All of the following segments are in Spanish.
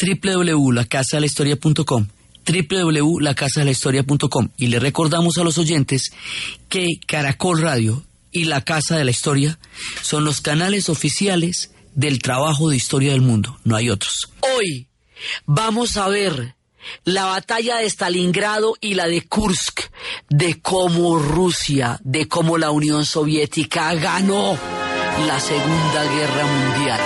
www.lacasadelahistoria.com www.lacasadelahistoria.com y le recordamos a los oyentes que Caracol Radio y La Casa de la Historia son los canales oficiales del trabajo de historia del mundo, no hay otros. Hoy vamos a ver la batalla de Stalingrado y la de Kursk, de cómo Rusia, de cómo la Unión Soviética ganó la Segunda Guerra Mundial.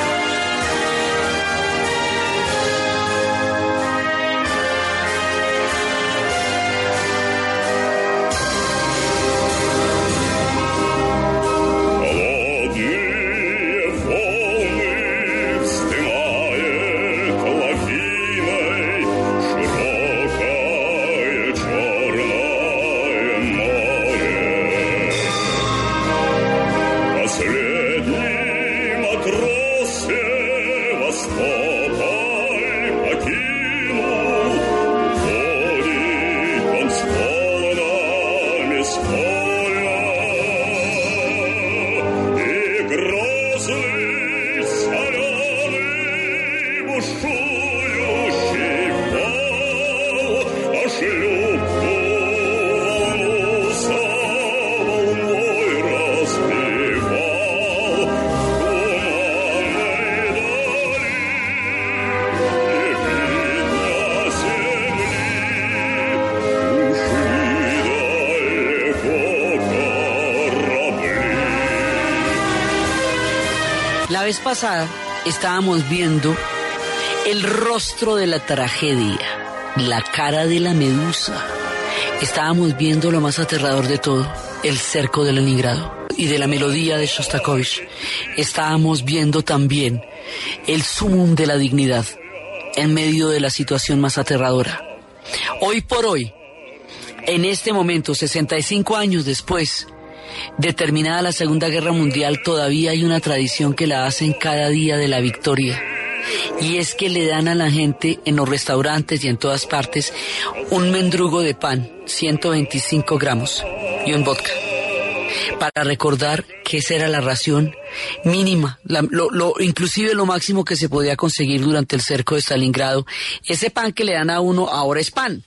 Pasada estábamos viendo el rostro de la tragedia, la cara de la medusa. Estábamos viendo lo más aterrador de todo, el cerco de Leningrado y de la melodía de Shostakovich. Estábamos viendo también el sumum de la dignidad en medio de la situación más aterradora. Hoy por hoy, en este momento, 65 años después, de terminada la Segunda Guerra Mundial, todavía hay una tradición que la hacen cada día de la victoria. Y es que le dan a la gente en los restaurantes y en todas partes un mendrugo de pan, 125 gramos, y un vodka. Para recordar que esa era la ración mínima, lo, lo- inclusive lo máximo que se podía conseguir durante el cerco de Stalingrado. Ese pan que le dan a uno ahora es pan.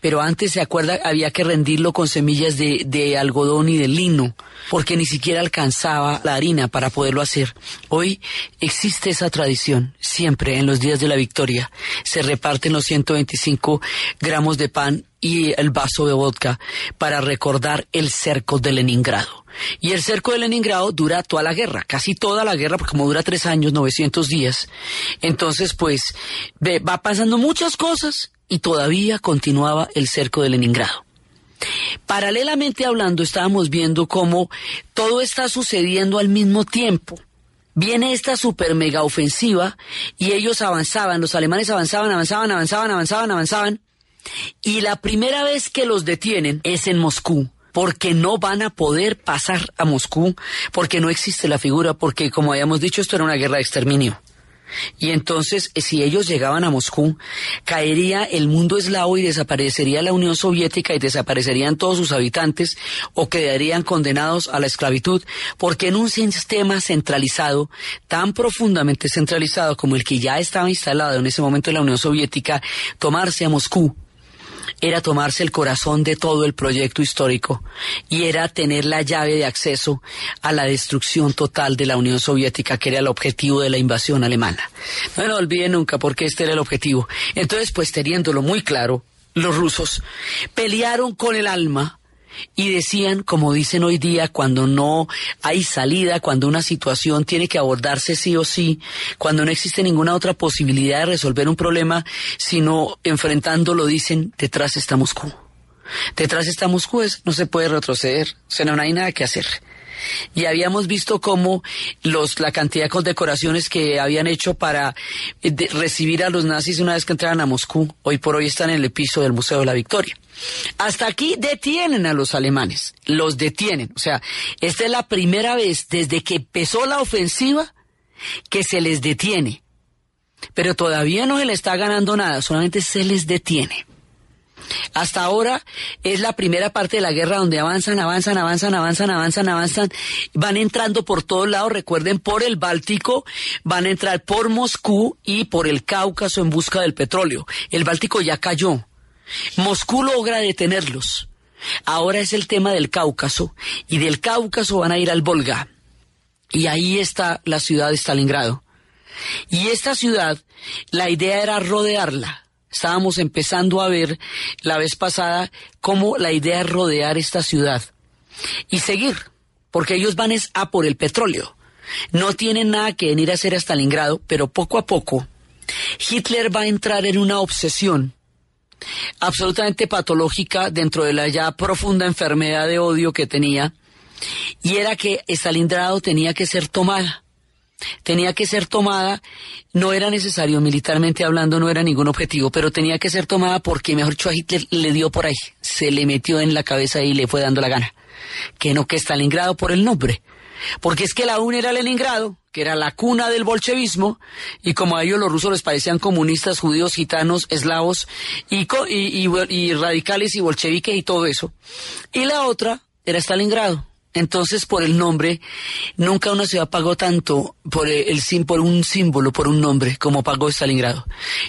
Pero antes, ¿se acuerda? Había que rendirlo con semillas de, de algodón y de lino, porque ni siquiera alcanzaba la harina para poderlo hacer. Hoy existe esa tradición, siempre en los días de la victoria. Se reparten los 125 gramos de pan y el vaso de vodka para recordar el cerco de Leningrado. Y el cerco de Leningrado dura toda la guerra, casi toda la guerra, porque como dura tres años, 900 días. Entonces, pues, va pasando muchas cosas y todavía continuaba el cerco de Leningrado. Paralelamente hablando, estábamos viendo cómo todo está sucediendo al mismo tiempo. Viene esta super mega ofensiva y ellos avanzaban, los alemanes avanzaban, avanzaban, avanzaban, avanzaban, avanzaban. Y la primera vez que los detienen es en Moscú, porque no van a poder pasar a Moscú, porque no existe la figura, porque como habíamos dicho, esto era una guerra de exterminio. Y entonces, si ellos llegaban a Moscú, caería el mundo eslavo y desaparecería la Unión Soviética y desaparecerían todos sus habitantes o quedarían condenados a la esclavitud, porque en un sistema centralizado, tan profundamente centralizado como el que ya estaba instalado en ese momento en la Unión Soviética, tomarse a Moscú era tomarse el corazón de todo el proyecto histórico y era tener la llave de acceso a la destrucción total de la Unión Soviética, que era el objetivo de la invasión alemana. No lo olvide nunca porque este era el objetivo. Entonces, pues teniéndolo muy claro, los rusos pelearon con el alma y decían, como dicen hoy día, cuando no hay salida, cuando una situación tiene que abordarse sí o sí, cuando no existe ninguna otra posibilidad de resolver un problema, sino enfrentándolo, dicen, detrás está Moscú. Detrás está Moscú, es- no se puede retroceder, o sea, no hay nada que hacer. Y habíamos visto cómo los, la cantidad de condecoraciones que habían hecho para eh, recibir a los nazis una vez que entraran a Moscú, hoy por hoy están en el piso del Museo de la Victoria. Hasta aquí detienen a los alemanes, los detienen. O sea, esta es la primera vez desde que empezó la ofensiva que se les detiene. Pero todavía no se le está ganando nada, solamente se les detiene. Hasta ahora es la primera parte de la guerra donde avanzan, avanzan, avanzan, avanzan, avanzan, avanzan, van entrando por todos lados, recuerden, por el Báltico, van a entrar por Moscú y por el Cáucaso en busca del petróleo. El Báltico ya cayó. Moscú logra detenerlos. Ahora es el tema del Cáucaso y del Cáucaso van a ir al Volga. Y ahí está la ciudad de Stalingrado. Y esta ciudad, la idea era rodearla. Estábamos empezando a ver la vez pasada cómo la idea es rodear esta ciudad y seguir, porque ellos van es a por el petróleo. No tienen nada que venir a hacer a Stalingrado, pero poco a poco Hitler va a entrar en una obsesión absolutamente patológica dentro de la ya profunda enfermedad de odio que tenía, y era que Stalingrado tenía que ser tomada. Tenía que ser tomada, no era necesario militarmente hablando, no era ningún objetivo, pero tenía que ser tomada porque, mejor dicho, a Hitler le dio por ahí, se le metió en la cabeza y le fue dando la gana. Que no que Stalingrado por el nombre. Porque es que la UNA era Leningrado, que era la cuna del bolchevismo, y como a ellos los rusos les parecían comunistas, judíos, gitanos, eslavos, y- y radicales y bolcheviques y todo eso. Y la otra era Stalingrado. Entonces, por el nombre, nunca una ciudad pagó tanto por el, por un símbolo, por un nombre, como pagó Stalingrado.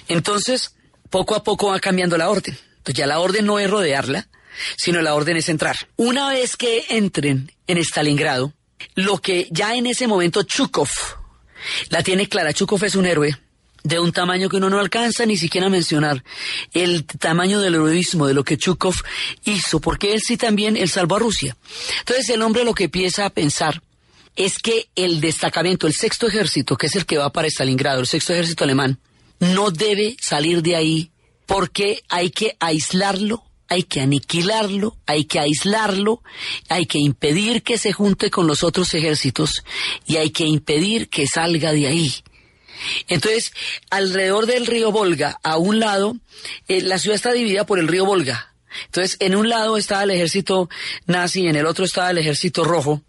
Entonces, poco a poco va cambiando la orden. Ya la orden no es rodearla, sino la orden es entrar. Una vez que entren en Stalingrado, lo que ya en ese momento Chukov la tiene clara. Chukov es un héroe de un tamaño que uno no alcanza ni siquiera a mencionar. El tamaño del heroísmo de lo que Chukov hizo, porque él sí también, él salvó a Rusia. Entonces el hombre lo que empieza a pensar es que el destacamento, el sexto ejército, que es el que va para Stalingrado, el sexto ejército alemán, no debe salir de ahí porque hay que aislarlo, hay que aniquilarlo, hay que aislarlo, hay que impedir que se junte con los otros ejércitos y hay que impedir que salga de ahí. Entonces, alrededor del río Volga, a un lado, eh, la ciudad está dividida por el río Volga. Entonces, en un lado estaba el ejército nazi, en el otro estaba el ejército rojo.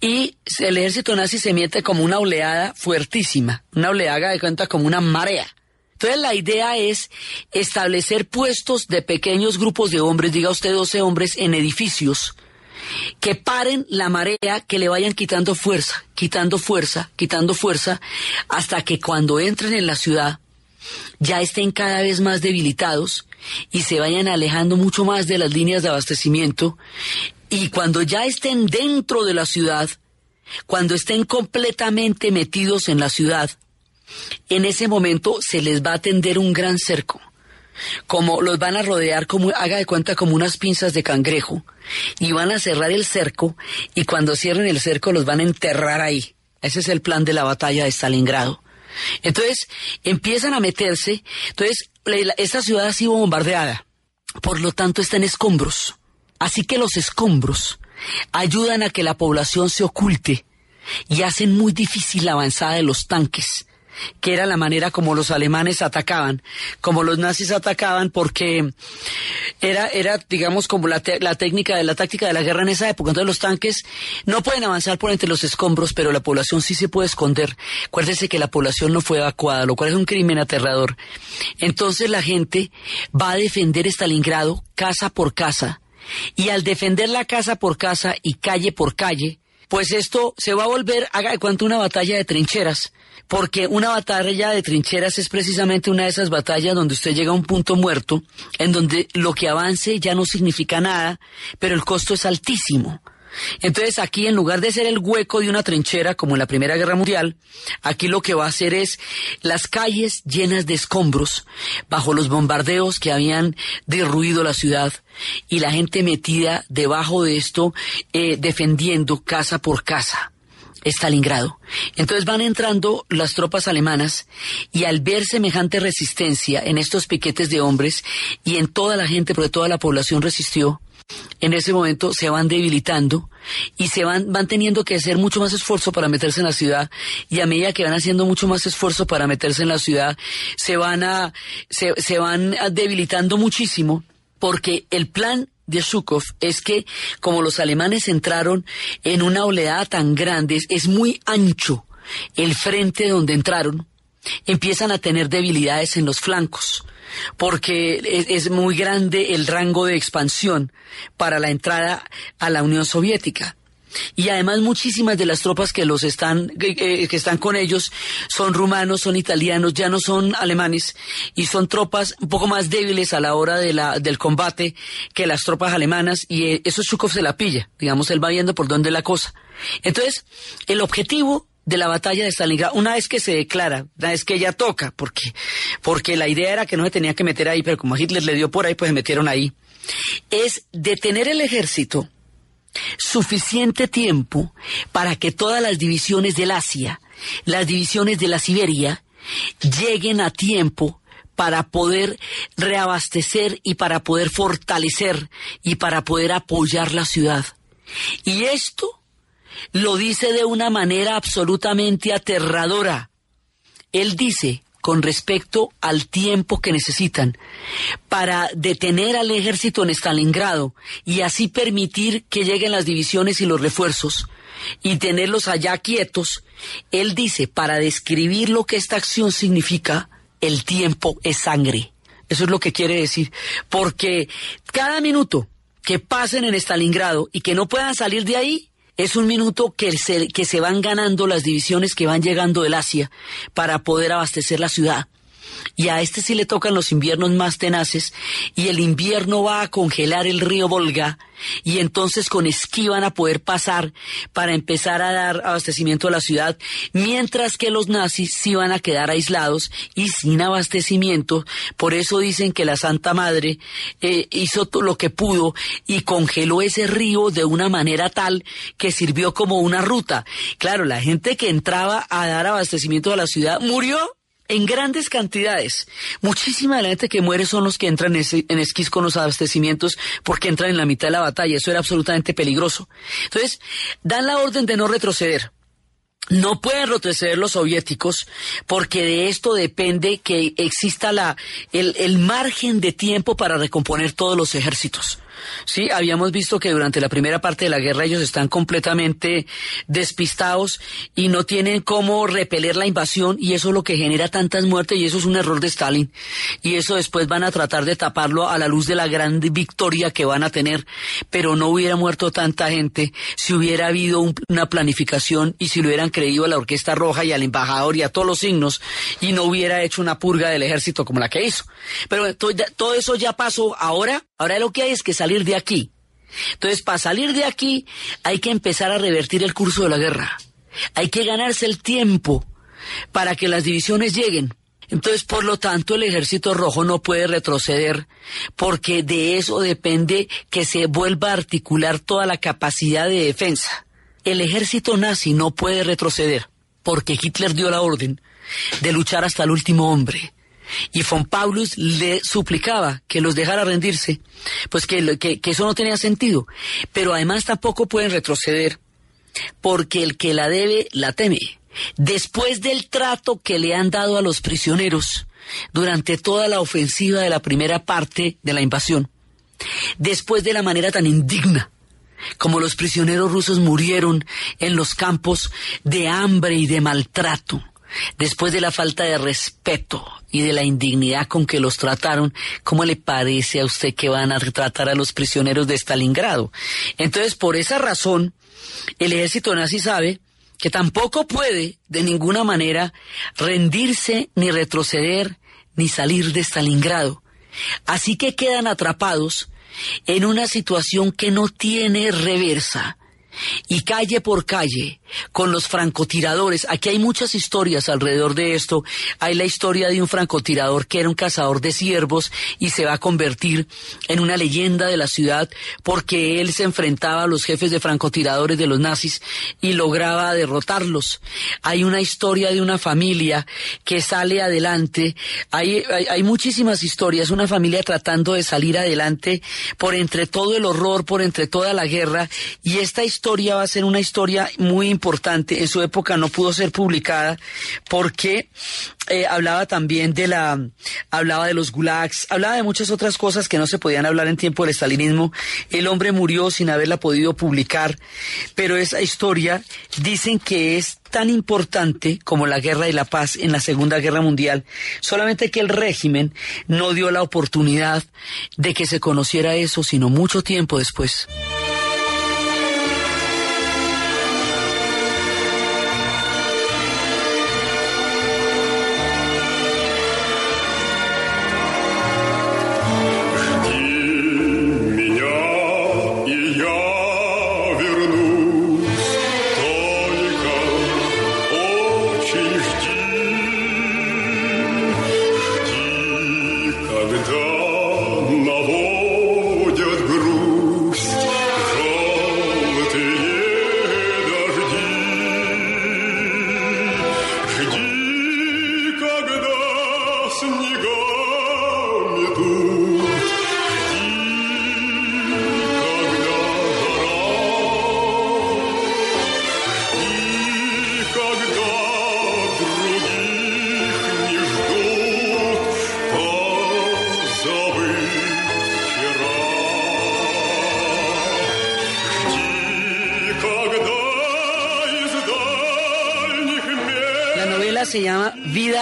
Y el ejército nazi se mete como una oleada fuertísima, una oleada de cuenta como una marea. Entonces la idea es establecer puestos de pequeños grupos de hombres, diga usted 12 hombres, en edificios, que paren la marea, que le vayan quitando fuerza, quitando fuerza, quitando fuerza, hasta que cuando entren en la ciudad ya estén cada vez más debilitados y se vayan alejando mucho más de las líneas de abastecimiento y cuando ya estén dentro de la ciudad, cuando estén completamente metidos en la ciudad, en ese momento se les va a tender un gran cerco. Como los van a rodear como, haga de cuenta, como unas pinzas de cangrejo. Y van a cerrar el cerco y cuando cierren el cerco los van a enterrar ahí. Ese es el plan de la batalla de Stalingrado. Entonces, empiezan a meterse. Entonces, esta ciudad ha sido bombardeada. Por lo tanto, está en escombros. Así que los escombros ayudan a que la población se oculte y hacen muy difícil la avanzada de los tanques, que era la manera como los alemanes atacaban, como los nazis atacaban, porque era, era digamos, como la, la técnica de la táctica de la guerra en esa época. Entonces los tanques no pueden avanzar por entre los escombros, pero la población sí se puede esconder. Acuérdese que la población no fue evacuada, lo cual es un crimen aterrador. Entonces la gente va a defender Stalingrado casa por casa. Y al defender la casa por casa y calle por calle, pues esto se va a volver, haga de cuenta, una batalla de trincheras. Porque una batalla de trincheras es precisamente una de esas batallas donde usted llega a un punto muerto, en donde lo que avance ya no significa nada, pero el costo es altísimo. Entonces aquí en lugar de ser el hueco de una trinchera como en la Primera Guerra Mundial, aquí lo que va a hacer es las calles llenas de escombros bajo los bombardeos que habían derruido la ciudad y la gente metida debajo de esto eh, defendiendo casa por casa. Stalingrado. Entonces van entrando las tropas alemanas y al ver semejante resistencia en estos piquetes de hombres y en toda la gente, porque toda la población resistió, en ese momento se van debilitando y se van, van teniendo que hacer mucho más esfuerzo para meterse en la ciudad y a medida que van haciendo mucho más esfuerzo para meterse en la ciudad, se van a, se, se van debilitando muchísimo porque el plan de Zhukov es que como los alemanes entraron en una oleada tan grande, es muy ancho el frente donde entraron, empiezan a tener debilidades en los flancos, porque es, muy grande el rango de expansión para la entrada a la Unión Soviética. Y además muchísimas de las tropas que los están, que, están con ellos son rumanos, son italianos, ya no son alemanes y son tropas un poco más débiles a la hora de la, del combate que las tropas alemanas y eh, eso Zhukov se la pilla, digamos, él va viendo por dónde la cosa. Entonces, el objetivo de la batalla de Stalingrado, una vez que se declara, una vez que ella toca, porque, porque la idea era que no se tenía que meter ahí, pero como Hitler le dio por ahí, pues se metieron ahí, es detener el ejército suficiente tiempo para que todas las divisiones del Asia, las divisiones de la Siberia, lleguen a tiempo para poder reabastecer y para poder fortalecer y para poder apoyar la ciudad. Y esto lo dice de una manera absolutamente aterradora. Él dice, con respecto al tiempo que necesitan para detener al ejército en Stalingrado y así permitir que lleguen las divisiones y los refuerzos y tenerlos allá quietos, él dice, para describir lo que esta acción significa, el tiempo es sangre. Eso es lo que quiere decir, porque cada minuto que pasen en Stalingrado y que no puedan salir de ahí, es un minuto que se, que se van ganando las divisiones que van llegando del Asia para poder abastecer la ciudad y a este sí le tocan los inviernos más tenaces y el invierno va a congelar el río Volga y entonces con esquí van a poder pasar para empezar a dar abastecimiento a la ciudad, mientras que los nazis sí van a quedar aislados y sin abastecimiento. Por eso dicen que la Santa Madre eh, hizo lo que pudo y congeló ese río de una manera tal que sirvió como una ruta. Claro, la gente que entraba a dar abastecimiento a la ciudad murió en grandes cantidades. Muchísima de la gente que muere son los que entran en, esquís con los abastecimientos porque entran en la mitad de la batalla. Eso era absolutamente peligroso. Entonces, dan la orden de no retroceder. No pueden retroceder los soviéticos porque de esto depende que exista la, el, el margen de tiempo para recomponer todos los ejércitos. Sí, habíamos visto que durante la primera parte de la guerra ellos están completamente despistados y no tienen cómo repeler la invasión y eso es lo que genera tantas muertes y eso es un error de Stalin. Y eso después van a tratar de taparlo a la luz de la gran victoria que van a tener, pero no hubiera muerto tanta gente si hubiera habido una planificación y si lo hubieran creído a la Orquesta Roja y al embajador y a todos los signos y no hubiera hecho una purga del ejército como la que hizo. Pero todo eso ya pasó. Ahora, ahora lo que hay es que salir de aquí. Entonces, para salir de aquí hay que empezar a revertir el curso de la guerra. Hay que ganarse el tiempo para que las divisiones lleguen. Entonces, por lo tanto, el ejército rojo no puede retroceder porque de eso depende que se vuelva a articular toda la capacidad de defensa. El ejército nazi no puede retroceder porque Hitler dio la orden de luchar hasta el último hombre. Y von Paulus le suplicaba que los dejara rendirse, pues que, que, eso no tenía sentido. Pero además tampoco pueden retroceder, porque el que la debe, la teme. Después del trato que le han dado a los prisioneros durante toda la ofensiva de la primera parte de la invasión, después de la manera tan indigna como los prisioneros rusos murieron en los campos de hambre y de maltrato, después de la falta de respeto y de la indignidad con que los trataron, ¿cómo le parece a usted que van a tratar a los prisioneros de Stalingrado? Entonces, por esa razón, el ejército nazi sabe que tampoco puede de ninguna manera rendirse ni retroceder ni salir de Stalingrado. Así que quedan atrapados en una situación que no tiene reversa, y calle por calle con los francotiradores. Aquí hay muchas historias alrededor de esto. Hay la historia de un francotirador que era un cazador de ciervos y se va a convertir en una leyenda de la ciudad porque él se enfrentaba a los jefes de francotiradores de los nazis y lograba derrotarlos. Hay una historia de una familia que sale adelante. Hay, hay, hay muchísimas historias. Una familia tratando de salir adelante por entre todo el horror, por entre toda la guerra. Y esta historia va a ser una historia muy importante. En su época no pudo ser publicada porque eh, hablaba también de la, hablaba de los gulags, hablaba de muchas otras cosas que no se podían hablar en tiempo del estalinismo. El hombre murió sin haberla podido publicar, pero esa historia dicen que es tan importante como la guerra y la paz en la Segunda Guerra Mundial, solamente que el régimen no dio la oportunidad de que se conociera eso, sino mucho tiempo después.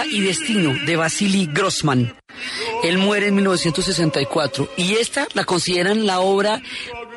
Y Destino de Vasily Grossman. Él muere en 1964 y esta la consideran la obra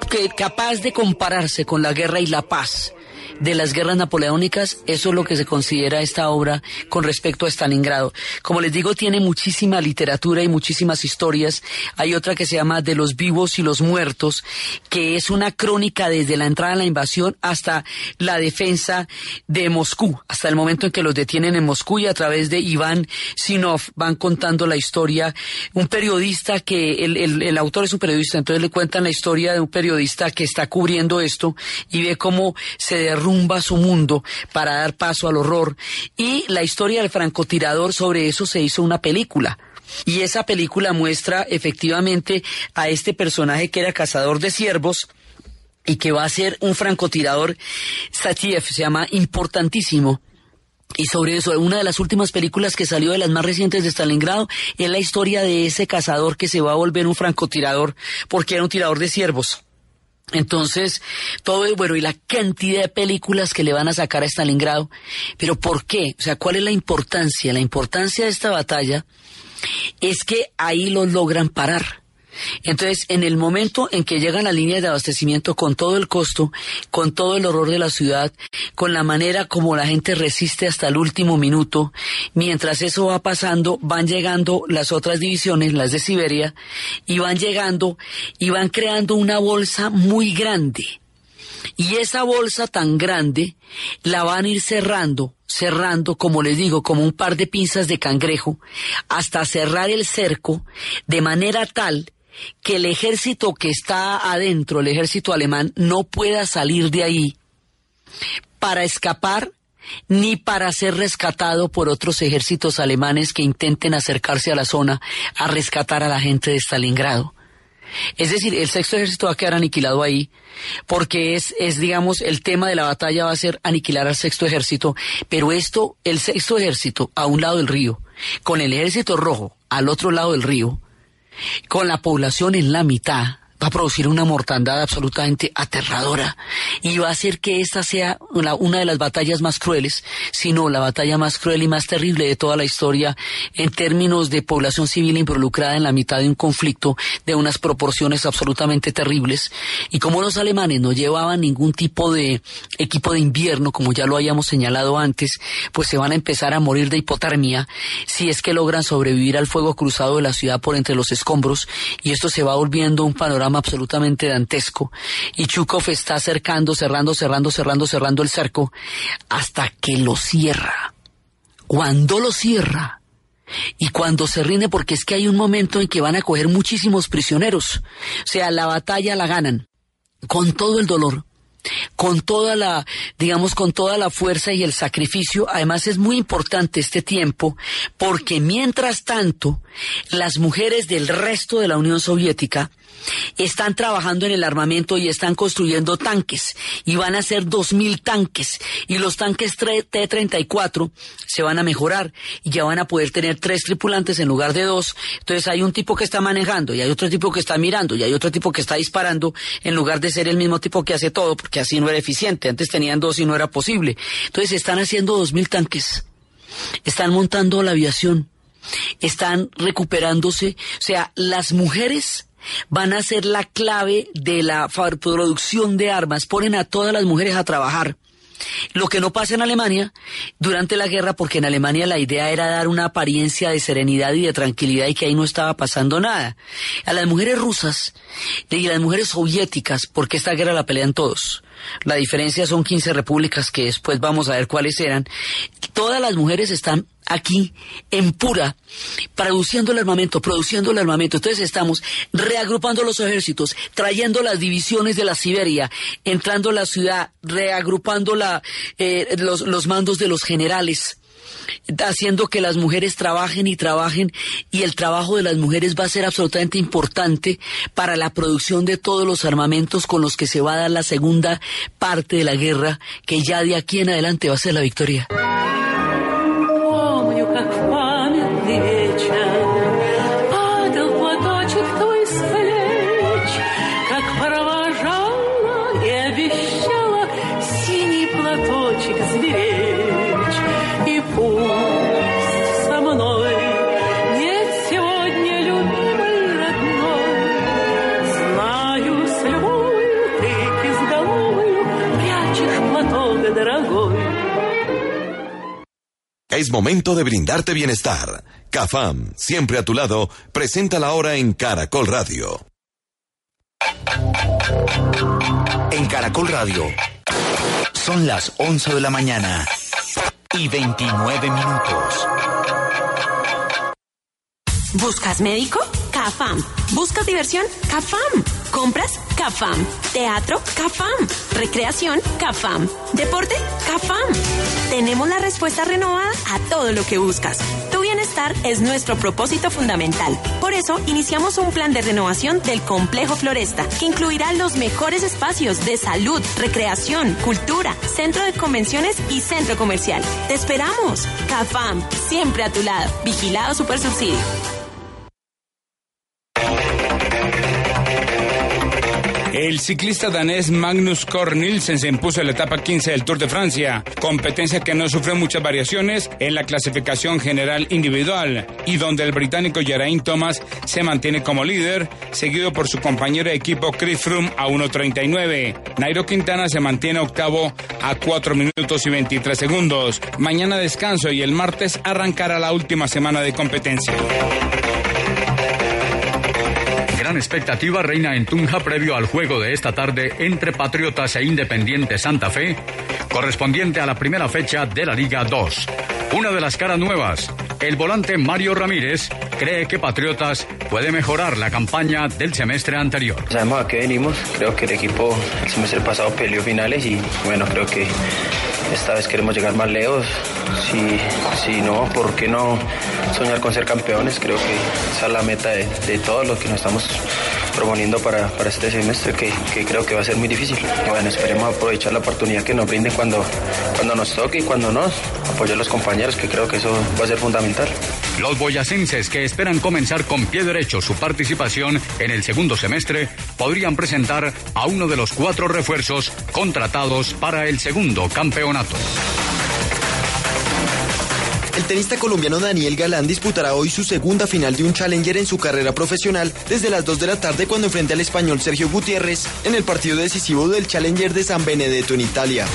que capaz de compararse con la guerra y la paz de las guerras napoleónicas, eso es lo que se considera esta obra con respecto a Stalingrado. Como les digo, tiene muchísima literatura y muchísimas historias. Hay otra que se llama De los vivos y los muertos, que es una crónica desde la entrada a la invasión hasta la defensa de Moscú, hasta el momento en que los detienen en Moscú y a través de Iván Sinov van contando la historia. Un periodista que, el, el, el autor es un periodista, entonces le cuentan la historia de un periodista que está cubriendo esto y ve cómo se derrumba su mundo para dar paso al horror. Y la historia del francotirador sobre eso se hizo una película. Y esa película muestra efectivamente a este personaje que era cazador de ciervos y que va a ser un francotirador, Satiev, se llama importantísimo. Y sobre eso, una de las últimas películas que salió de las más recientes de Stalingrado es la historia de ese cazador que se va a volver un francotirador porque era un tirador de ciervos. Entonces, todo es bueno y la cantidad de películas que le van a sacar a Stalingrado. Pero ¿por qué? O sea, ¿cuál es la importancia? La importancia de esta batalla es que ahí los logran parar. Entonces, en el momento en que llegan a líneas de abastecimiento con todo el costo, con todo el horror de la ciudad, con la manera como la gente resiste hasta el último minuto, mientras eso va pasando, van llegando las otras divisiones, las de Siberia, y van llegando y van creando una bolsa muy grande. Y esa bolsa tan grande la van a ir cerrando, cerrando, como les digo, como un par de pinzas de cangrejo, hasta cerrar el cerco de manera tal que el ejército que está adentro, el ejército alemán, no pueda salir de ahí para escapar ni para ser rescatado por otros ejércitos alemanes que intenten acercarse a la zona a rescatar a la gente de Stalingrado. Es decir, el sexto ejército va a quedar aniquilado ahí, porque es, es, digamos, el tema de la batalla va a ser aniquilar al sexto ejército, pero esto, el sexto ejército a un lado del río, con el ejército rojo al otro lado del río, con la población en la mitad, va a producir una mortandad absolutamente aterradora y va a hacer que esta sea una, de las batallas más crueles, sino la batalla más cruel y más terrible de toda la historia en términos de población civil involucrada en la mitad de un conflicto de unas proporciones absolutamente terribles. Y como los alemanes no llevaban ningún tipo de equipo de invierno, como ya lo habíamos señalado antes, pues se van a empezar a morir de hipotermia si es que logran sobrevivir al fuego cruzado de la ciudad por entre los escombros y esto se va volviendo un panorama absolutamente dantesco y Chukov está cercando, cerrando, cerrando, cerrando, cerrando el cerco hasta que lo cierra. Cuando lo cierra y cuando se rinde, porque es que hay un momento en que van a coger muchísimos prisioneros, o sea, la batalla la ganan con todo el dolor, con toda la, digamos, con toda la fuerza y el sacrificio. Además es muy importante este tiempo porque mientras tanto las mujeres del resto de la Unión Soviética están trabajando en el armamento y están construyendo tanques y van a ser 2.000 tanques y los tanques T-34 se van a mejorar y ya van a poder tener tres tripulantes en lugar de dos. Entonces hay un tipo que está manejando y hay otro tipo que está mirando y hay otro tipo que está disparando en lugar de ser el mismo tipo que hace todo porque así no era eficiente. Antes tenían dos y no era posible. Entonces están haciendo 2.000 tanques. Están montando la aviación. Están recuperándose. O sea, las mujeres van a ser la clave de la producción de armas. Ponen a todas las mujeres a trabajar. Lo que no pasa en Alemania durante la guerra, porque en Alemania la idea era dar una apariencia de serenidad y de tranquilidad y que ahí no estaba pasando nada. A las mujeres rusas y a las mujeres soviéticas, porque esta guerra la pelean todos. La diferencia son 15 repúblicas que después vamos a ver cuáles eran. Todas las mujeres están aquí en pura, produciendo el armamento, produciendo el armamento. Entonces estamos reagrupando los ejércitos, trayendo las divisiones de la Siberia, entrando a la ciudad, reagrupando la, eh, los, los mandos de los generales haciendo que las mujeres trabajen y trabajen y el trabajo de las mujeres va a ser absolutamente importante para la producción de todos los armamentos con los que se va a dar la segunda parte de la guerra que ya de aquí en adelante va a ser la victoria. Es momento de brindarte bienestar. CAFAM, siempre a tu lado, presenta la hora en Caracol Radio. En Caracol Radio son las 11 de la mañana y 29 minutos. ¿Buscas médico? CAFAM. ¿Buscas diversión? CAFAM. ¿Compras? CAFAM. ¿Teatro? CAFAM. ¿Recreación? CAFAM. ¿Deporte? CAFAM. Tenemos la respuesta renovada a todo lo que buscas. Tu bienestar es nuestro propósito fundamental. Por eso iniciamos un plan de renovación del complejo Floresta que incluirá los mejores espacios de salud, recreación, cultura, centro de convenciones y centro comercial. Te esperamos. CAFAM, siempre a tu lado. Vigilado Super Subsidio. El ciclista danés Magnus Cort Nielsen se impuso en la etapa 15 del Tour de Francia, competencia que no sufrió muchas variaciones en la clasificación general individual y donde el británico Geraint Thomas se mantiene como líder, seguido por su compañero de equipo Chris Froome a 1.39. Nairo Quintana se mantiene octavo a 4 minutos y 23 segundos. Mañana descanso y el martes arrancará la última semana de competencia. Expectativa reina en Tunja previo al juego de esta tarde entre Patriotas e Independiente Santa Fe, correspondiente a la primera fecha de la Liga 2. Una de las caras nuevas, el volante Mario Ramírez, cree que Patriotas puede mejorar la campaña del semestre anterior. Sabemos a qué venimos, creo que el equipo el semestre pasado peleó finales y bueno, creo que esta vez queremos llegar más lejos. Si, si no, ¿por qué no soñar con ser campeones? Creo que esa es la meta de, de todos los que nos estamos proponiendo para, para este semestre, que, que creo que va a ser muy difícil. Bueno, esperemos aprovechar la oportunidad que nos brinden cuando, cuando nos toque y cuando no, apoyar a los compañeros, que creo que eso va a ser fundamental. Los boyacenses que esperan comenzar con pie derecho su participación en el segundo semestre podrían presentar a uno de los cuatro refuerzos contratados para el segundo campeonato. El tenista colombiano Daniel Galán disputará hoy su segunda final de un Challenger en su carrera profesional desde las 2 de la tarde cuando enfrente al español Sergio Gutiérrez en el partido decisivo del Challenger de San Benedetto en Italia.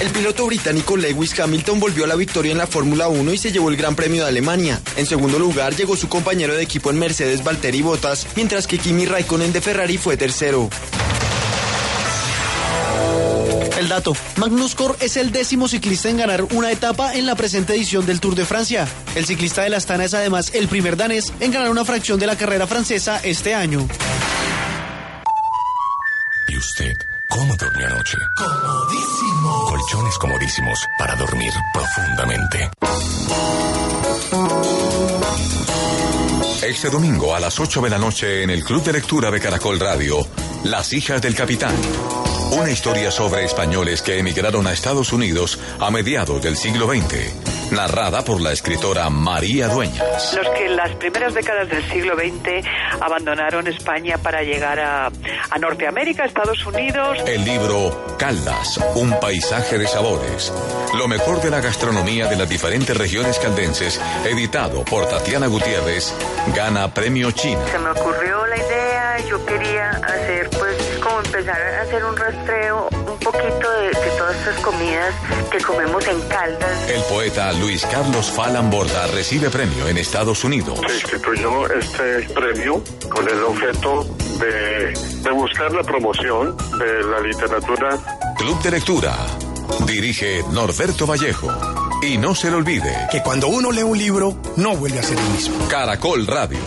El piloto británico Lewis Hamilton volvió a la victoria en la Fórmula 1 y se llevó el Gran Premio de Alemania. En segundo lugar llegó su compañero de equipo en Mercedes, Valtteri Bottas, mientras que Kimi Raikkonen de Ferrari fue tercero. El dato. Magnus Cor es el décimo ciclista en ganar una etapa en la presente edición del Tour de Francia. El ciclista de la Astana es además el primer danés en ganar una fracción de la carrera francesa este año. ¿Y usted cómo durmió anoche? Comodísimo. Colchones comodísimos para dormir profundamente. Este domingo a las 8 de la noche en el Club de Lectura de Caracol Radio, Las hijas del capitán. Una historia sobre españoles que emigraron a Estados Unidos a mediados del siglo XX, narrada por la escritora María Dueñas. Los que en las primeras décadas del siglo XX abandonaron España para llegar a, a Norteamérica, Estados Unidos. El libro Caldas, un paisaje de sabores. Lo mejor de la gastronomía de las diferentes regiones caldenses, editado por Tatiana Gutiérrez, gana premio China. Se me ocurrió la idea, yo quería hacer pues empezar a hacer un rastreo un poquito de, de todas estas comidas que comemos en Caldas. El poeta Luis Carlos Falan Borda recibe premio en Estados Unidos. Se instituyó este premio con el objeto de, de buscar la promoción de la literatura. Club de Lectura. Dirige Norberto Vallejo. Y no se le olvide que cuando uno lee un libro, no vuelve a ser el mismo. Caracol Radio.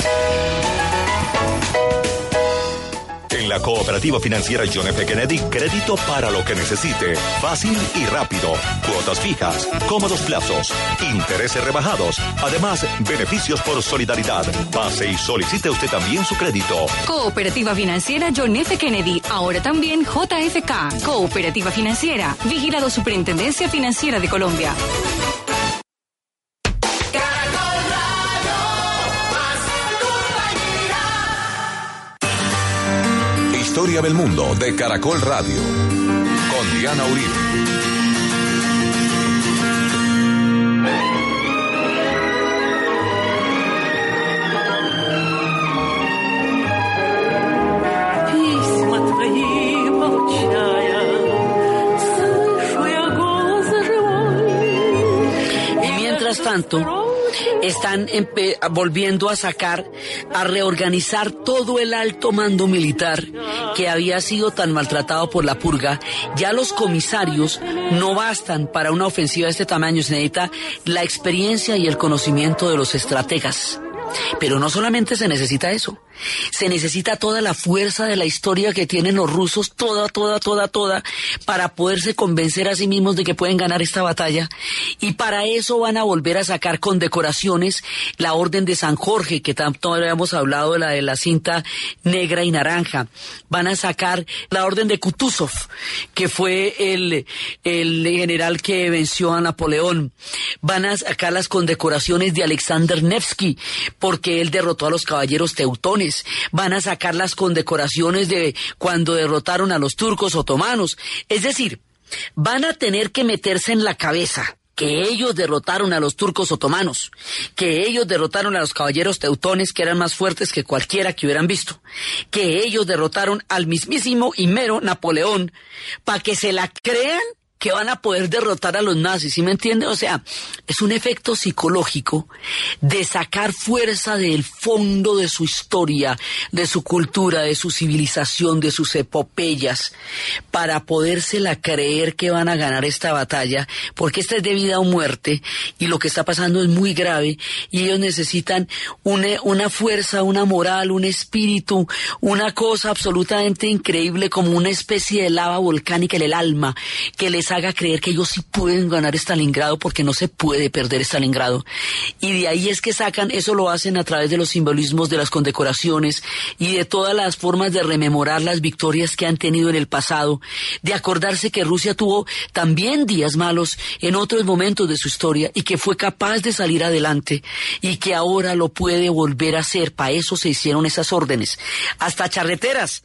La cooperativa financiera John F. Kennedy, crédito para lo que necesite. Fácil y rápido. Cuotas fijas, cómodos plazos, intereses rebajados. Además, beneficios por solidaridad. Pase y solicite usted también su crédito. Cooperativa Financiera John F. Kennedy. Ahora también JFK. Cooperativa Financiera. Vigilado Superintendencia Financiera de Colombia. historia del mundo de Caracol Radio. Con Diana Uribe. Mientras tanto, están volviendo a sacar, a reorganizar todo el alto mando militar que había sido tan maltratado por la purga. Ya los comisarios no bastan para una ofensiva de este tamaño, se necesita la experiencia y el conocimiento de los estrategas. Pero no solamente se necesita eso, se necesita toda la fuerza de la historia que tienen los rusos, toda, toda, toda, toda, para poderse convencer a sí mismos de que pueden ganar esta batalla. Y para eso van a volver a sacar condecoraciones la Orden de San Jorge, que tanto habíamos hablado de la de la cinta negra y naranja. Van a sacar la Orden de Kutuzov, que fue el, el general que venció a Napoleón. Van a sacar las condecoraciones de Alexander Nevsky, porque él derrotó a los caballeros teutones. Van a sacar las condecoraciones de cuando derrotaron a los turcos otomanos. Es decir, van a tener que meterse en la cabeza que ellos derrotaron a los turcos otomanos, que ellos derrotaron a los caballeros teutones que eran más fuertes que cualquiera que hubieran visto, que ellos derrotaron al mismísimo y mero Napoleón, para que se la crean que van a poder derrotar a los nazis, ¿sí me entiende? O sea, es un efecto psicológico de sacar fuerza del fondo de su historia, de su cultura, de su civilización, de sus epopeyas, para podérsela creer que van a ganar esta batalla, porque esta es de vida o muerte, y lo que está pasando es muy grave, y ellos necesitan una, una fuerza, una moral, un espíritu, una cosa absolutamente increíble como una especie de lava volcánica en el alma, que les haga creer que ellos sí pueden ganar Stalingrado porque no se puede perder Stalingrado. Y de ahí es que sacan, eso lo hacen a través de los simbolismos de las condecoraciones y de todas las formas de rememorar las victorias que han tenido en el pasado, de acordarse que Rusia tuvo también días malos en otros momentos de su historia y que fue capaz de salir adelante y que ahora lo puede volver a hacer. Para eso se hicieron esas órdenes. Hasta charreteras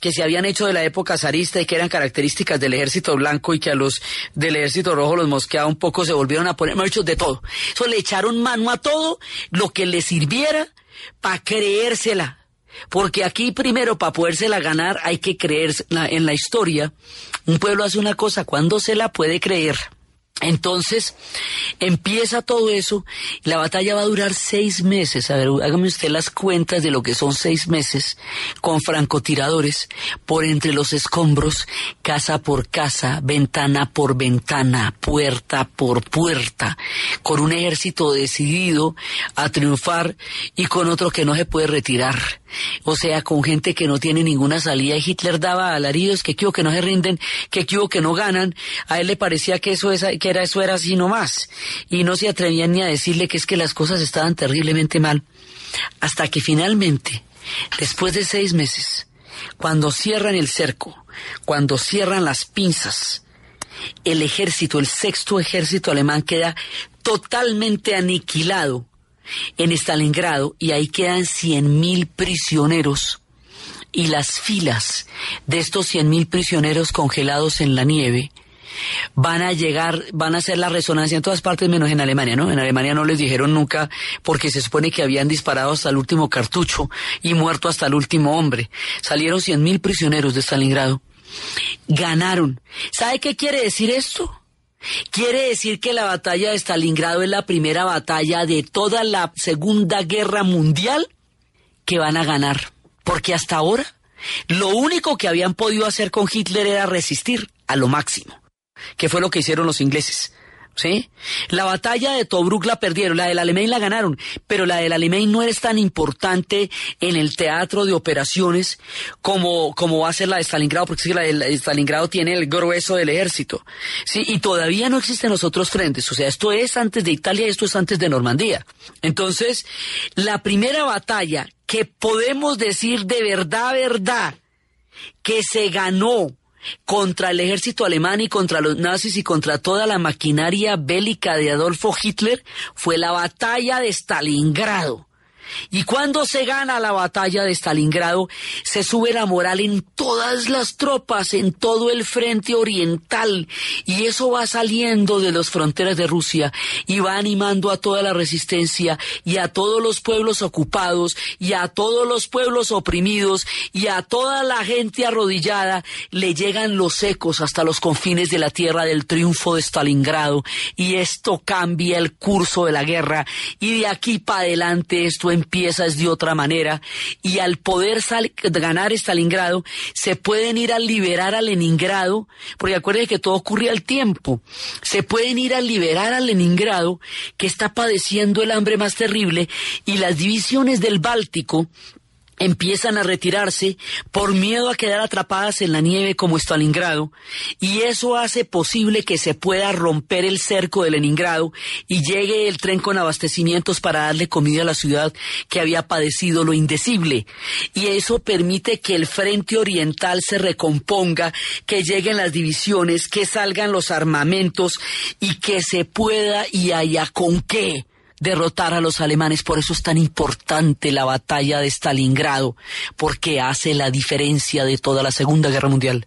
que se habían hecho de la época zarista y que eran características del ejército blanco y que a los del ejército rojo los mosqueaba un poco, se volvieron a poner, hecho de todo. Eso le echaron mano a todo lo que le sirviera para creérsela, Porque aquí primero para podérsela ganar hay que creer en la historia. Un pueblo hace una cosa cuando se la puede creer. Entonces empieza todo eso la batalla va a durar seis meses. A ver, hágame usted las cuentas de lo que son seis meses con francotiradores por entre los escombros, casa por casa, ventana por ventana, puerta por puerta, con un ejército decidido a triunfar y con otro que no se puede retirar. O sea, con gente que no tiene ninguna salida. Y Hitler daba alaridos que quiero que no se rinden, que quiero que no ganan. A él le parecía que eso, es, que era, eso era así nomás. Y no se atrevían ni a decirle que es que las cosas estaban terriblemente mal. Hasta que finalmente, después de seis meses, cuando cierran el cerco, cuando cierran las pinzas, el ejército, el sexto ejército alemán queda totalmente aniquilado en Stalingrado y ahí quedan cien mil prisioneros y las filas de estos cien mil prisioneros congelados en la nieve van a llegar, van a hacer la resonancia en todas partes menos en Alemania, ¿no? En Alemania no les dijeron nunca porque se supone que habían disparado hasta el último cartucho y muerto hasta el último hombre. Salieron cien mil prisioneros de Stalingrado. Ganaron. ¿Sabe qué quiere decir esto? Quiere decir que la batalla de Stalingrado es la primera batalla de toda la Segunda Guerra Mundial que van a ganar. Porque hasta ahora lo único que habían podido hacer con Hitler era resistir a lo máximo, que fue lo que hicieron los ingleses. ¿Sí? La batalla de Tobruk la perdieron, la del Alemán la ganaron, pero la del Alemán no es tan importante en el teatro de operaciones como, como va a ser la de Stalingrado, porque la de Stalingrado tiene el grueso del ejército. ¿Sí? Y todavía no existen los otros frentes, o sea, esto es antes de Italia y esto es antes de Normandía. Entonces, la primera batalla que podemos decir de verdad, verdad, que se ganó contra el ejército alemán y contra los nazis y contra toda la maquinaria bélica de Adolfo Hitler fue la batalla de Stalingrado. Y cuando se gana la batalla de Stalingrado, se sube la moral en todas las tropas, en todo el frente oriental, y eso va saliendo de las fronteras de Rusia y va animando a toda la resistencia y a todos los pueblos ocupados y a todos los pueblos oprimidos y a toda la gente arrodillada, le llegan los ecos hasta los confines de la tierra del triunfo de Stalingrado, y esto cambia el curso de la guerra, y de aquí para adelante esto empieza de otra manera y al poder ganar Stalingrado se pueden ir a liberar a Leningrado, porque acuérdense que todo ocurre al tiempo, se pueden ir a liberar a Leningrado que está padeciendo el hambre más terrible y las divisiones del Báltico empiezan a retirarse por miedo a quedar atrapadas en la nieve como Stalingrado, y eso hace posible que se pueda romper el cerco de Leningrado y llegue el tren con abastecimientos para darle comida a la ciudad que había padecido lo indecible. Y eso permite que el frente oriental se recomponga, que lleguen las divisiones, que salgan los armamentos y que se pueda y haya con qué derrotar a los alemanes. Por eso es tan importante la batalla de Stalingrado, porque hace la diferencia de toda la Segunda Guerra Mundial.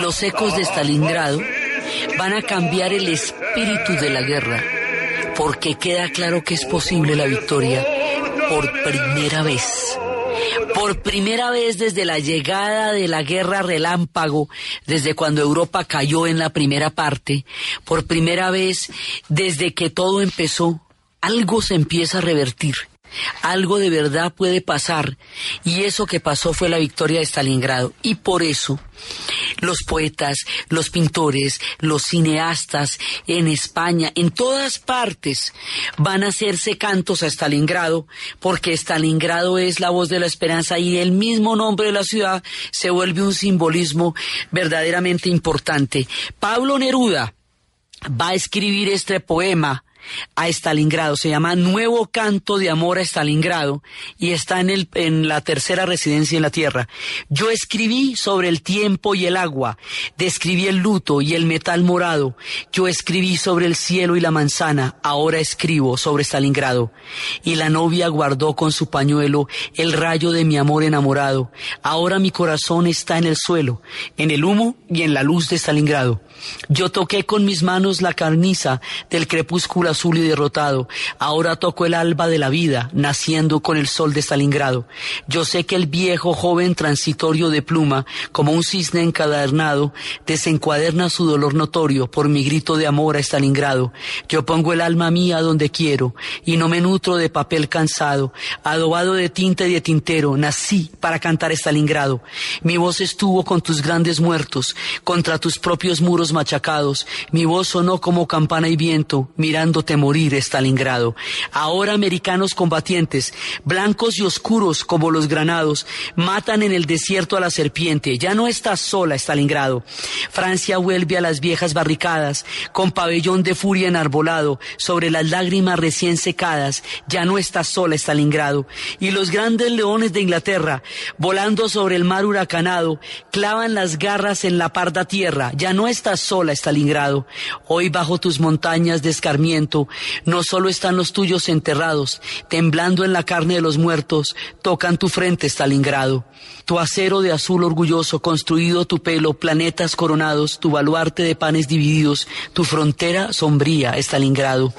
Los ecos de Stalingrado van a cambiar el espíritu de la guerra, porque queda claro que es posible la victoria por primera vez. Por primera vez desde la llegada de la guerra relámpago, desde cuando Europa cayó en la primera parte, por primera vez desde que todo empezó, algo se empieza a revertir. Algo de verdad puede pasar y eso que pasó fue la victoria de Stalingrado y por eso los poetas, los pintores, los cineastas en España, en todas partes van a hacerse cantos a Stalingrado porque Stalingrado es la voz de la esperanza y el mismo nombre de la ciudad se vuelve un simbolismo verdaderamente importante. Pablo Neruda va a escribir este poema a Stalingrado. Se llama Nuevo Canto de Amor a Stalingrado y está en, el, en la tercera residencia en la tierra. Yo escribí sobre el tiempo y el agua, describí el luto y el metal morado. Yo escribí sobre el cielo y la manzana, ahora escribo sobre Stalingrado. Y la novia guardó con su pañuelo el rayo de mi amor enamorado. Ahora mi corazón está en el suelo, en el humo y en la luz de Stalingrado. Yo toqué con mis manos la carniza del crepúsculo azul y derrotado. Ahora toco el alba de la vida, naciendo con el sol de Stalingrado. Yo sé que el viejo joven transitorio de pluma, como un cisne encadernado, desencuaderna su dolor notorio por mi grito de amor a Stalingrado. Yo pongo el alma mía donde quiero y no me nutro de papel cansado, adobado de tinta y de tintero. Nací para cantar Stalingrado. Mi voz estuvo con tus grandes muertos, contra tus propios muros machacados. Mi voz sonó como campana y viento, mirándote morir, Stalingrado. Ahora americanos combatientes, blancos y oscuros como los granados, matan en el desierto a la serpiente. Ya no estás sola, Stalingrado. Francia vuelve a las viejas barricadas, con pabellón de furia enarbolado, sobre las lágrimas recién secadas. Ya no estás sola, Stalingrado. Y los grandes leones de Inglaterra, volando sobre el mar huracanado, clavan las garras en la parda tierra. Ya no estás sola, Stalingrado. Hoy bajo tus montañas de escarmiento, no solo están los tuyos enterrados, temblando en la carne de los muertos, tocan tu frente, Stalingrado. Tu acero de azul orgulloso, construido tu pelo, planetas coronados, tu baluarte de panes divididos, tu frontera sombría, Stalingrado.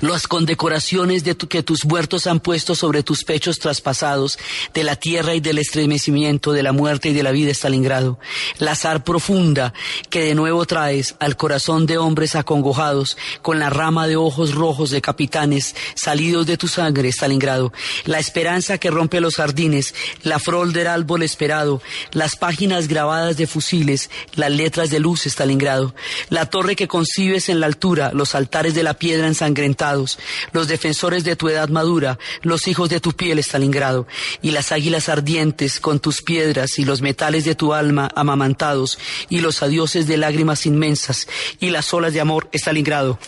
Las condecoraciones de que tus muertos han puesto sobre tus pechos traspasados, de la tierra y del estremecimiento, de la muerte y de la vida, Stalingrado. La zar profunda que de nuevo traes al corazón de hombres acongojados, con la rama de ojos rojos de capitanes salidos de tu sangre, Stalingrado. La esperanza que rompe los jardines, la frol del árbol esperado, las páginas grabadas de fusiles, las letras de luz, Stalingrado. La torre que concibes en la altura, los altares de la piedra ensangrentados, los defensores de tu edad madura, los hijos de tu piel, Stalingrado. Y las águilas ardientes con tus piedras y los metales de tu alma amamantados, y los adioses de lágrimas inmensas, y las olas de amor, Stalingrado.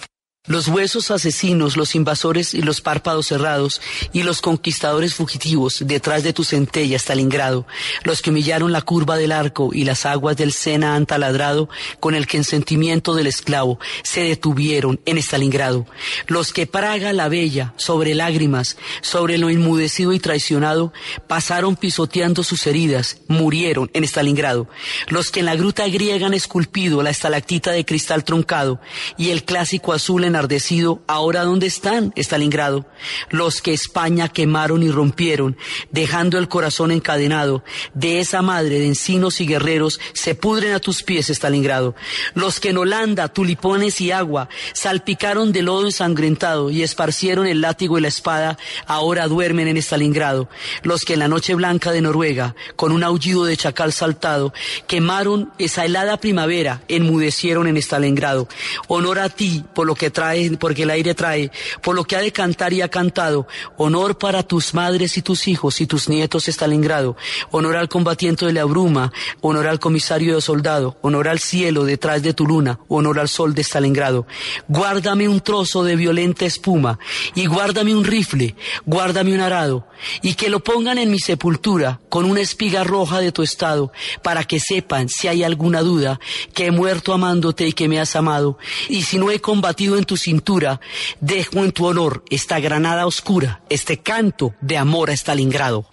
Los huesos asesinos, los invasores y los párpados cerrados, y los conquistadores fugitivos detrás de tu centella, Stalingrado, los que humillaron la curva del arco y las aguas del Sena han taladrado con el consentimiento del esclavo, se detuvieron en Stalingrado. Los que Praga la bella, sobre lágrimas, sobre lo inmudecido y traicionado, pasaron pisoteando sus heridas, murieron en Stalingrado. Los que en la gruta griega han esculpido la estalactita de cristal truncado y el clásico azul enardecido, ahora dónde están, Stalingrado. Los que España quemaron y rompieron, dejando el corazón encadenado, de esa madre de encinos y guerreros, se pudren a tus pies, Stalingrado. Los que en Holanda, tulipones y agua, salpicaron de lodo ensangrentado y esparcieron el látigo y la espada, ahora duermen en Stalingrado. Los que en la noche blanca de Noruega, con un aullido de chacal saltado, quemaron esa helada primavera, enmudecieron en Stalingrado. Honor a ti por lo que porque el aire trae, por lo que ha de cantar y ha cantado. Honor para tus madres y tus hijos y tus nietos Stalingrado. Honor al combatiente de la bruma, honor al comisario de soldado, honor al cielo detrás de tu luna, honor al sol de Stalingrado. Guárdame un trozo de violenta espuma y guárdame un rifle, guárdame un arado y que lo pongan en mi sepultura con una espiga roja de tu estado para que sepan si hay alguna duda que he muerto amándote y que me has amado y si no he combatido en tu cintura dejo en tu honor esta granada oscura, este canto de amor a Stalingrado.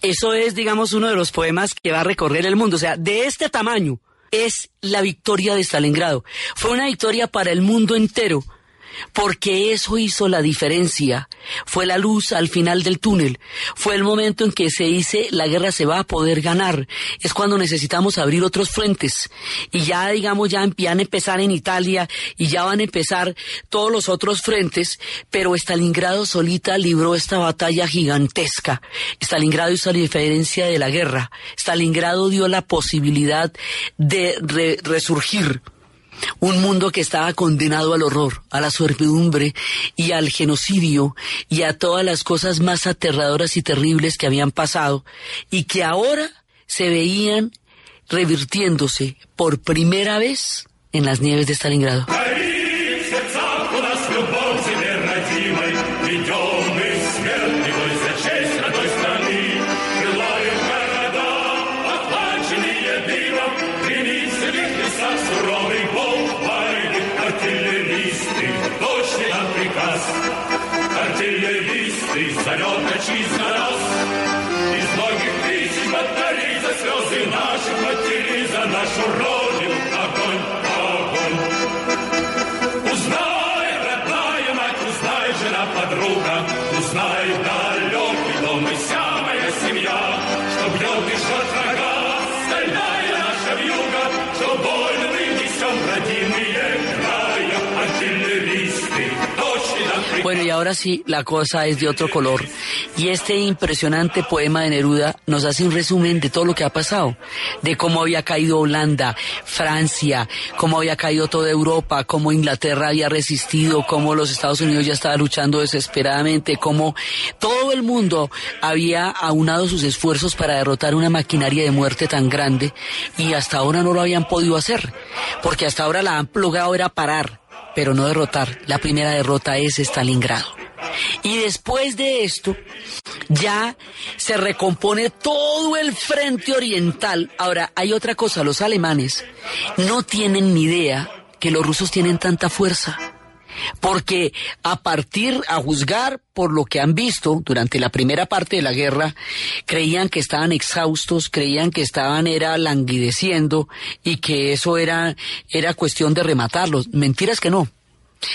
Eso es, digamos, uno de los poemas que va a recorrer el mundo, o sea, de este tamaño es la victoria de Stalingrado. Fue una victoria para el mundo entero, porque eso hizo la diferencia. Fue la luz al final del túnel. Fue el momento en que se dice la guerra se va a poder ganar. Es cuando necesitamos abrir otros frentes. Y ya, digamos, ya van a empezar en Italia y ya van a empezar todos los otros frentes, pero Stalingrado solita libró esta batalla gigantesca. Stalingrado hizo la diferencia de la guerra. Stalingrado dio la posibilidad de re- resurgir un mundo que estaba condenado al horror, a la servidumbre y al genocidio y a todas las cosas más aterradoras y terribles que habían pasado y que ahora se veían revirtiéndose por primera vez en las nieves de Stalingrado. Bueno, y ahora sí, la cosa es de otro color. Y este impresionante poema de Neruda nos hace un resumen de todo lo que ha pasado, de cómo había caído Holanda, Francia, cómo había caído toda Europa, cómo Inglaterra había resistido, cómo los Estados Unidos ya estaba luchando desesperadamente, cómo todo el mundo había aunado sus esfuerzos para derrotar una maquinaria de muerte tan grande y hasta ahora no lo habían podido hacer, porque hasta ahora la han logrado era parar pero no derrotar. La primera derrota es Stalingrado. Y después de esto, ya se recompone todo el frente oriental. Ahora, hay otra cosa, los alemanes no tienen ni idea que los rusos tienen tanta fuerza. Porque a partir, a juzgar por lo que han visto durante la primera parte de la guerra, creían que estaban exhaustos, creían que estaban era languideciendo y que eso era, era cuestión de rematarlos. Mentiras que no.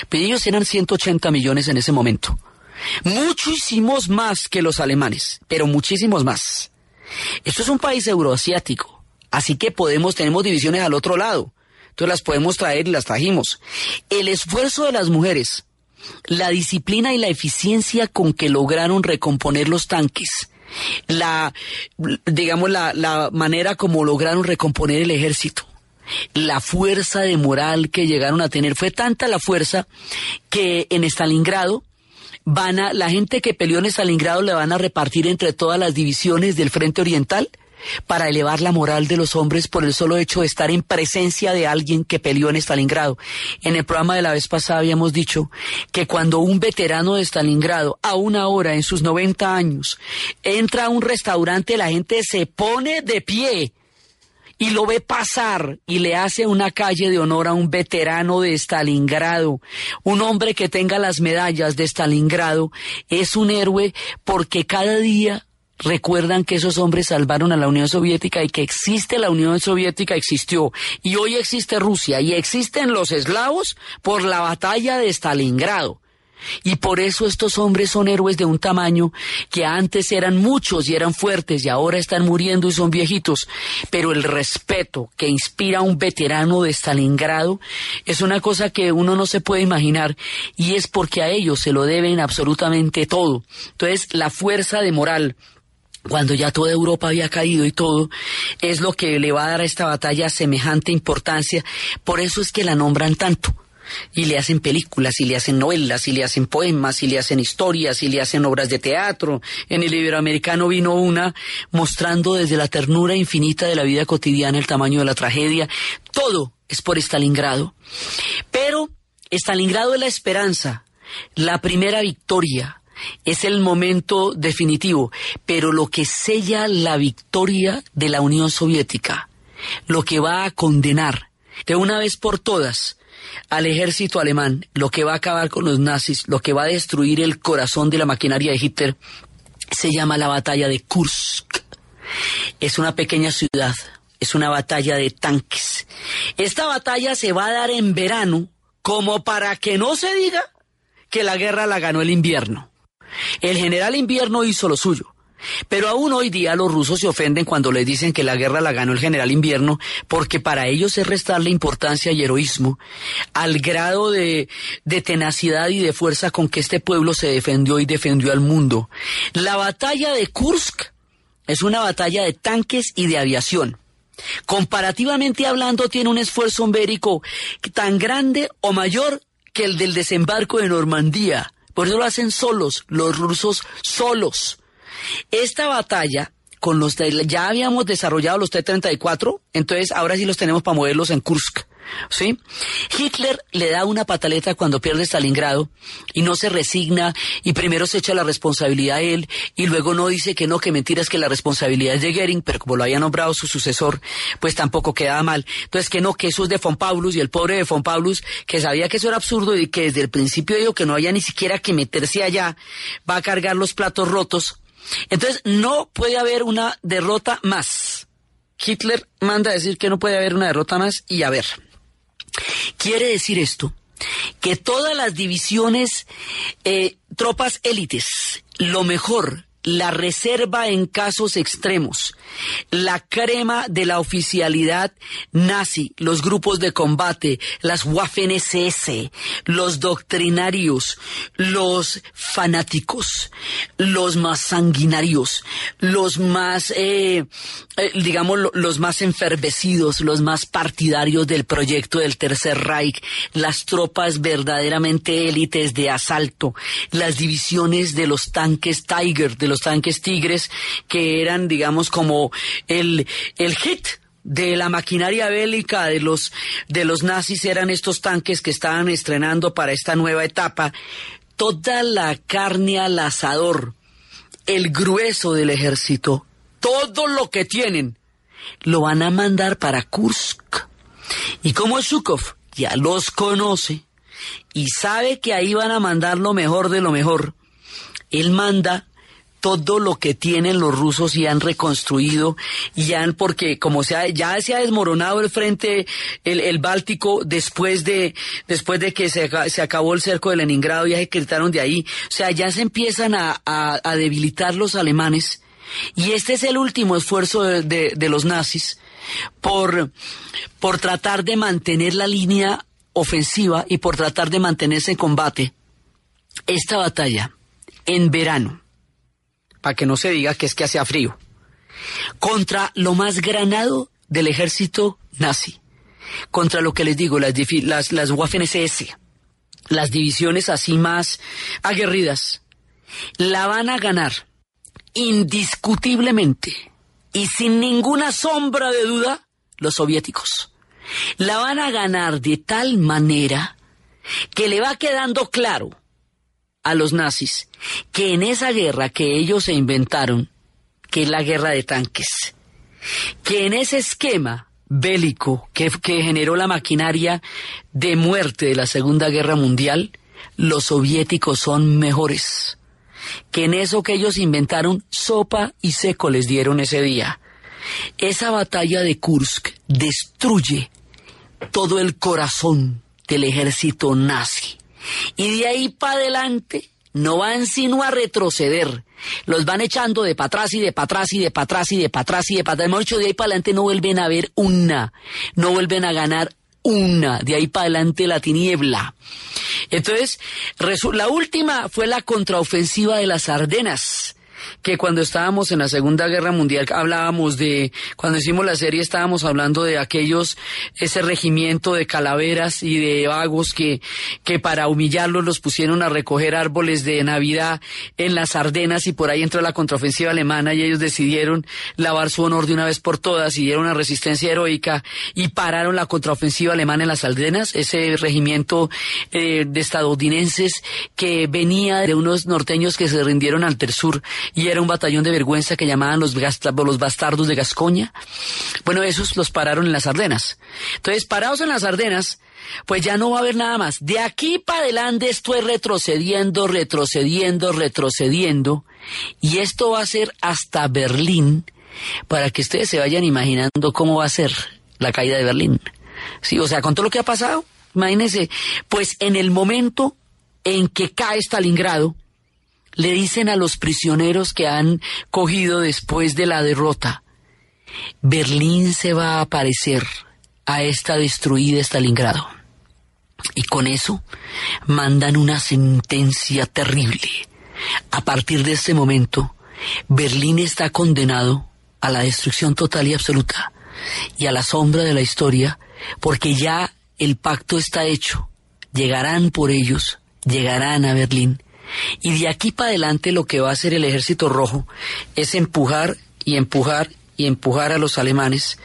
Pero ellos eran 180 millones en ese momento. Muchísimos más que los alemanes, pero muchísimos más. Esto es un país euroasiático, así que podemos, tenemos divisiones al otro lado. Entonces las podemos traer y las trajimos. El esfuerzo de las mujeres, la disciplina y la eficiencia con que lograron recomponer los tanques, la, digamos, la, la manera como lograron recomponer el ejército, la fuerza de moral que llegaron a tener. Fue tanta la fuerza que en Stalingrado van a, la gente que peleó en Stalingrado le van a repartir entre todas las divisiones del Frente Oriental para elevar la moral de los hombres por el solo hecho de estar en presencia de alguien que peleó en Stalingrado. En el programa de la vez pasada habíamos dicho que cuando un veterano de Stalingrado, a una hora en sus 90 años, entra a un restaurante, la gente se pone de pie y lo ve pasar y le hace una calle de honor a un veterano de Stalingrado, un hombre que tenga las medallas de Stalingrado, es un héroe porque cada día recuerdan que esos hombres salvaron a la Unión Soviética y que existe la Unión Soviética, existió. Y hoy existe Rusia y existen los eslavos por la batalla de Stalingrado. Y por eso estos hombres son héroes de un tamaño que antes eran muchos y eran fuertes y ahora están muriendo y son viejitos. Pero el respeto que inspira a un veterano de Stalingrado es una cosa que uno no se puede imaginar y es porque a ellos se lo deben absolutamente todo. Entonces la fuerza de moral cuando ya toda Europa había caído y todo, es lo que le va a dar a esta batalla semejante importancia. Por eso es que la nombran tanto. Y le hacen películas, y le hacen novelas, y le hacen poemas, y le hacen historias, y le hacen obras de teatro. En el Iberoamericano vino una mostrando desde la ternura infinita de la vida cotidiana el tamaño de la tragedia. Todo es por Stalingrado. Pero Stalingrado es la esperanza, la primera victoria, es el momento definitivo, pero lo que sella la victoria de la Unión Soviética, lo que va a condenar de una vez por todas al ejército alemán, lo que va a acabar con los nazis, lo que va a destruir el corazón de la maquinaria de Hitler, se llama la batalla de Kursk. Es una pequeña ciudad, es una batalla de tanques. Esta batalla se va a dar en verano como para que no se diga que la guerra la ganó el invierno. El general invierno hizo lo suyo. Pero aún hoy día los rusos se ofenden cuando les dicen que la guerra la ganó el general invierno, porque para ellos es restarle importancia y heroísmo al grado de, tenacidad y de fuerza con que este pueblo se defendió y defendió al mundo. La batalla de Kursk es una batalla de tanques y de aviación. Comparativamente hablando, tiene un esfuerzo bélico tan grande o mayor que el del desembarco de Normandía. Por eso lo hacen solos, los rusos solos. Esta batalla con los ya habíamos desarrollado los T-34, entonces ahora sí los tenemos para moverlos en Kursk. ¿Sí? Hitler le da una pataleta cuando pierde Stalingrado y no se resigna y primero se echa la responsabilidad a él y luego no dice que no, que mentiras que la responsabilidad es de Goering, pero como lo había nombrado su sucesor, pues tampoco quedaba mal. Entonces que no, que eso es de von Paulus y el pobre de von Paulus que sabía que eso era absurdo y que desde el principio dijo que no había ni siquiera que meterse allá, va a cargar los platos rotos. Entonces no puede haber una derrota más. Hitler manda a decir que no puede haber una derrota más y a ver. Quiere decir esto que todas las divisiones, eh, tropas élites, lo mejor, la reserva en casos extremos, la crema de la oficialidad nazi, los grupos de combate, las Waffen-SS, los doctrinarios, los fanáticos, los más sanguinarios, los más, eh, eh, digamos, lo- los más enfervecidos, los más partidarios del proyecto del Tercer Reich, las tropas verdaderamente élites de asalto, las divisiones de los tanques Tiger, de los tanques Tigres, que eran, digamos, como el, el hit de la maquinaria bélica de los, de los nazis eran estos tanques que estaban estrenando para esta nueva etapa. Toda la carne al asador, el grueso del ejército, todo lo que tienen, lo van a mandar para Kursk. Y como Zhukov ya los conoce y sabe que ahí van a mandar lo mejor de lo mejor, él manda todo lo que tienen los rusos y han reconstruido y han porque como se ha- ya se ha desmoronado el frente el, el Báltico después de después de que se, se acabó el cerco de Leningrado ya se quitaron de ahí. O sea ya se empiezan a, a- a debilitar los alemanes. Y este es el último esfuerzo de, de- de los nazis por por tratar de mantener la línea ofensiva y por tratar de mantenerse en combate. Esta batalla en verano, para que no se diga que es que hacía frío, contra lo más granado del ejército nazi, contra lo que les digo, las, las, las Waffen-SS, las divisiones así más aguerridas, la van a ganar indiscutiblemente y sin ninguna sombra de duda los soviéticos. La van a ganar de tal manera que le va quedando claro a los nazis que en esa guerra que ellos se inventaron, que es la guerra de tanques, que en ese esquema bélico que, que generó la maquinaria de muerte de la Segunda Guerra Mundial, los soviéticos son mejores. Que en eso que ellos inventaron, sopa y seco les dieron ese día. Esa batalla de Kursk destruye todo el corazón del ejército nazi. Y de ahí para adelante no van sino a retroceder. Los van echando de para atrás y de para atrás y de para atrás y de para atrás y de para atrás. De ahí para adelante no vuelven a ver una. No vuelven a ganar una. De ahí para adelante la tiniebla. Entonces, la última fue la contraofensiva de las Ardenas que cuando estábamos en la Segunda Guerra Mundial hablábamos de, cuando hicimos la serie estábamos hablando de aquellos, ese regimiento de calaveras y de vagos que, que para humillarlos los pusieron a recoger árboles de Navidad en las Ardenas y por ahí entró la contraofensiva alemana y ellos decidieron lavar su honor de una vez por todas y dieron una resistencia heroica y pararon la contraofensiva alemana en las Ardenas, ese regimiento eh, de estadounidenses que venía de unos norteños que se rindieron al Tersur y era un batallón de vergüenza que llamaban los, bastardos de Gascoña. Bueno, esos los pararon en las Ardenas. Entonces, parados en las Ardenas, pues ya no va a haber nada más. De aquí para adelante esto es retrocediendo, retrocediendo, retrocediendo. Y esto va a ser hasta Berlín, para que ustedes se vayan imaginando cómo va a ser la caída de Berlín. Sí, o sea, con todo lo que ha pasado, imagínense, pues en el momento en que cae Stalingrado, le dicen a los prisioneros que han cogido después de la derrota, Berlín se va a aparecer a esta destruida Stalingrado. Y con eso mandan una sentencia terrible. A partir de este momento, Berlín está condenado a la destrucción total y absoluta y a la sombra de la historia, porque ya el pacto está hecho. Llegarán por ellos, llegarán a Berlín. Y de aquí para adelante lo que va a hacer el ejército rojo es empujar y empujar y empujar a los alemanes.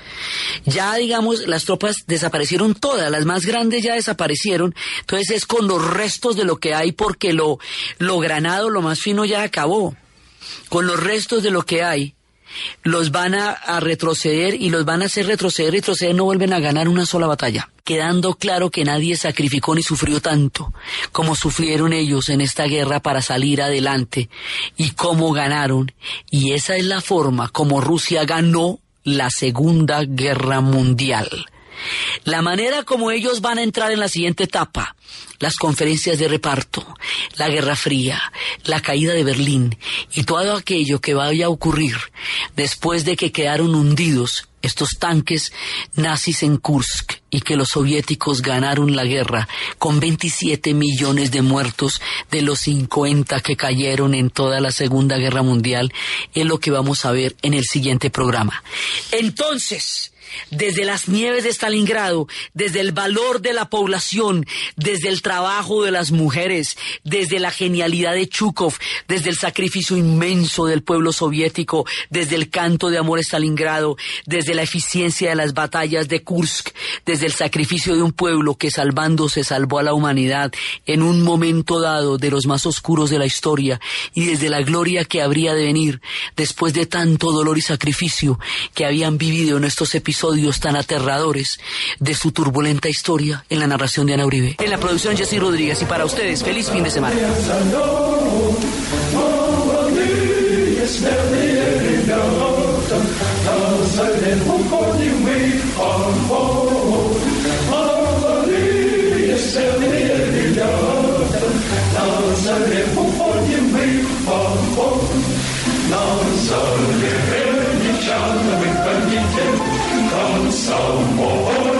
Ya, digamos, las tropas desaparecieron todas, las más grandes ya desaparecieron, entonces es con los restos de lo que hay porque lo, lo granado, lo más fino ya acabó. Con los restos de lo que hay, los van a, retroceder y los van a hacer retroceder, retroceder, no vuelven a ganar una sola batalla. Quedando claro que nadie sacrificó ni sufrió tanto como sufrieron ellos en esta guerra para salir adelante y cómo ganaron. Y esa es la forma como Rusia ganó la Segunda Guerra Mundial. La manera como ellos van a entrar en la siguiente etapa, las conferencias de reparto, la Guerra Fría, la caída de Berlín y todo aquello que vaya a ocurrir después de que quedaron hundidos estos tanques nazis en Kursk y que los soviéticos ganaron la guerra con 27 millones de muertos de los 50 que cayeron en toda la Segunda Guerra Mundial es lo que vamos a ver en el siguiente programa. Entonces, desde las nieves de Stalingrado, desde el valor de la población, desde el trabajo de las mujeres, desde la genialidad de Chukov, desde el sacrificio inmenso del pueblo soviético, desde el canto de amor Stalingrado, desde la eficiencia de las batallas de Kursk, desde el sacrificio de un pueblo que salvándose salvó a la humanidad en un momento dado de los más oscuros de la historia y desde la gloria que habría de venir después de tanto dolor y sacrificio que habían vivido en estos episodios tan aterradores de su turbulenta historia en la narración de Ana Uribe. En la producción Jessy Rodríguez y para ustedes, feliz fin de semana. sound for